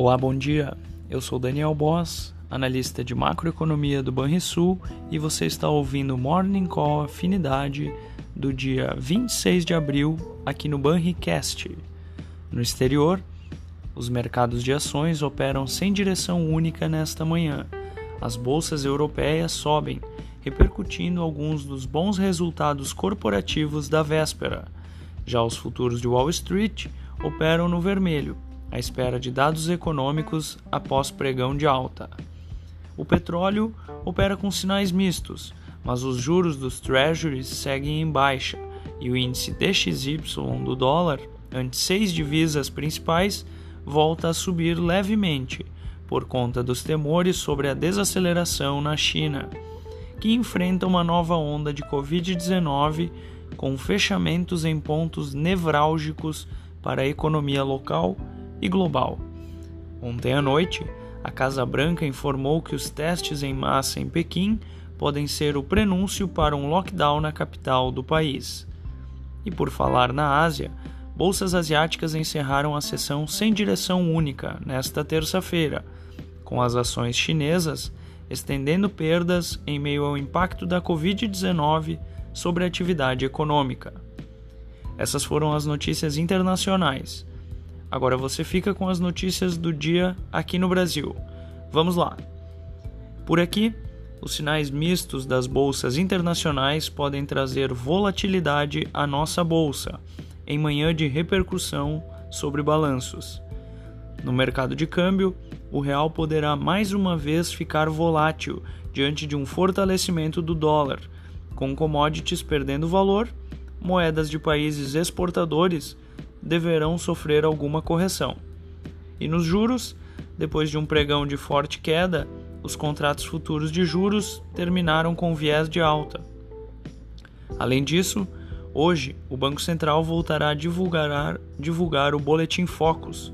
Olá, bom dia. Eu sou Daniel Boss, analista de macroeconomia do Banrisul, e você está ouvindo Morning Call Afinidade do dia 26 de abril aqui no Banricast. No exterior, os mercados de ações operam sem direção única nesta manhã. As bolsas europeias sobem, repercutindo alguns dos bons resultados corporativos da véspera. Já os futuros de Wall Street operam no vermelho, à espera de dados econômicos após pregão de alta. O petróleo opera com sinais mistos, mas os juros dos treasuries seguem em baixa e o índice DXY do dólar, ante seis divisas principais, volta a subir levemente por conta dos temores sobre a desaceleração na China, que enfrenta uma nova onda de Covid-19 com fechamentos em pontos nevrálgicos para a economia local e global. Ontem à noite, a Casa Branca informou que os testes em massa em Pequim podem ser o prenúncio para um lockdown na capital do país. E por falar na Ásia, bolsas asiáticas encerraram a sessão sem direção única nesta terça-feira, com as ações chinesas estendendo perdas em meio ao impacto da Covid-19 sobre a atividade econômica. Essas foram as notícias internacionais. Agora você fica com as notícias do dia aqui no Brasil. Vamos lá. Por aqui, os sinais mistos das bolsas internacionais podem trazer volatilidade à nossa bolsa em manhã de repercussão sobre balanços. No mercado de câmbio, o real poderá mais uma vez ficar volátil diante de um fortalecimento do dólar, com commodities perdendo valor, moedas de países exportadores deverão sofrer alguma correção. E nos juros, depois de um pregão de forte queda, os contratos futuros de juros terminaram com viés de alta. Além disso, hoje o Banco Central voltará a divulgar, divulgar o Boletim Focus.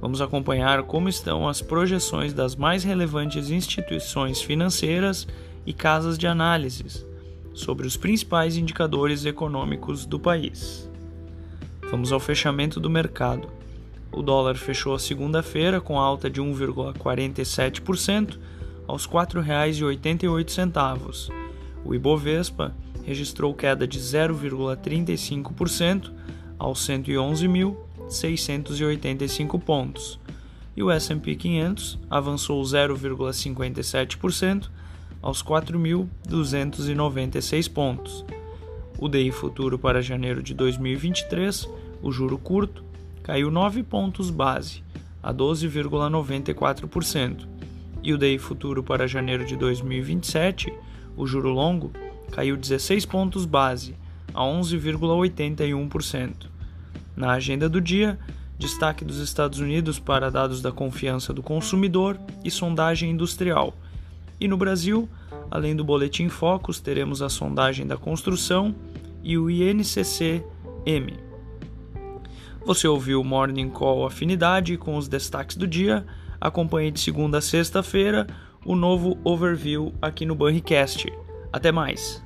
Vamos acompanhar como estão as projeções das mais relevantes instituições financeiras e casas de análises sobre os principais indicadores econômicos do país. Vamos ao fechamento do mercado. O dólar fechou a segunda-feira com alta de 1,47% aos R$ 4,88. O Ibovespa registrou queda de 0,35% aos 111.685 pontos. E o S&P 500 avançou 0,57% aos 4.296 pontos o DI futuro para janeiro de 2023, o juro curto, caiu 9 pontos base, a 12,94%, e o DI futuro para janeiro de 2027, o juro longo, caiu 16 pontos base, a 11,81%. Na agenda do dia, destaque dos Estados Unidos para dados da confiança do consumidor e sondagem industrial. E no Brasil, além do boletim Focus, teremos a sondagem da construção e o INCC-M. Você ouviu o Morning Call Afinidade com os destaques do dia. Acompanhe de segunda a sexta-feira o novo overview aqui no Banricast. Até mais!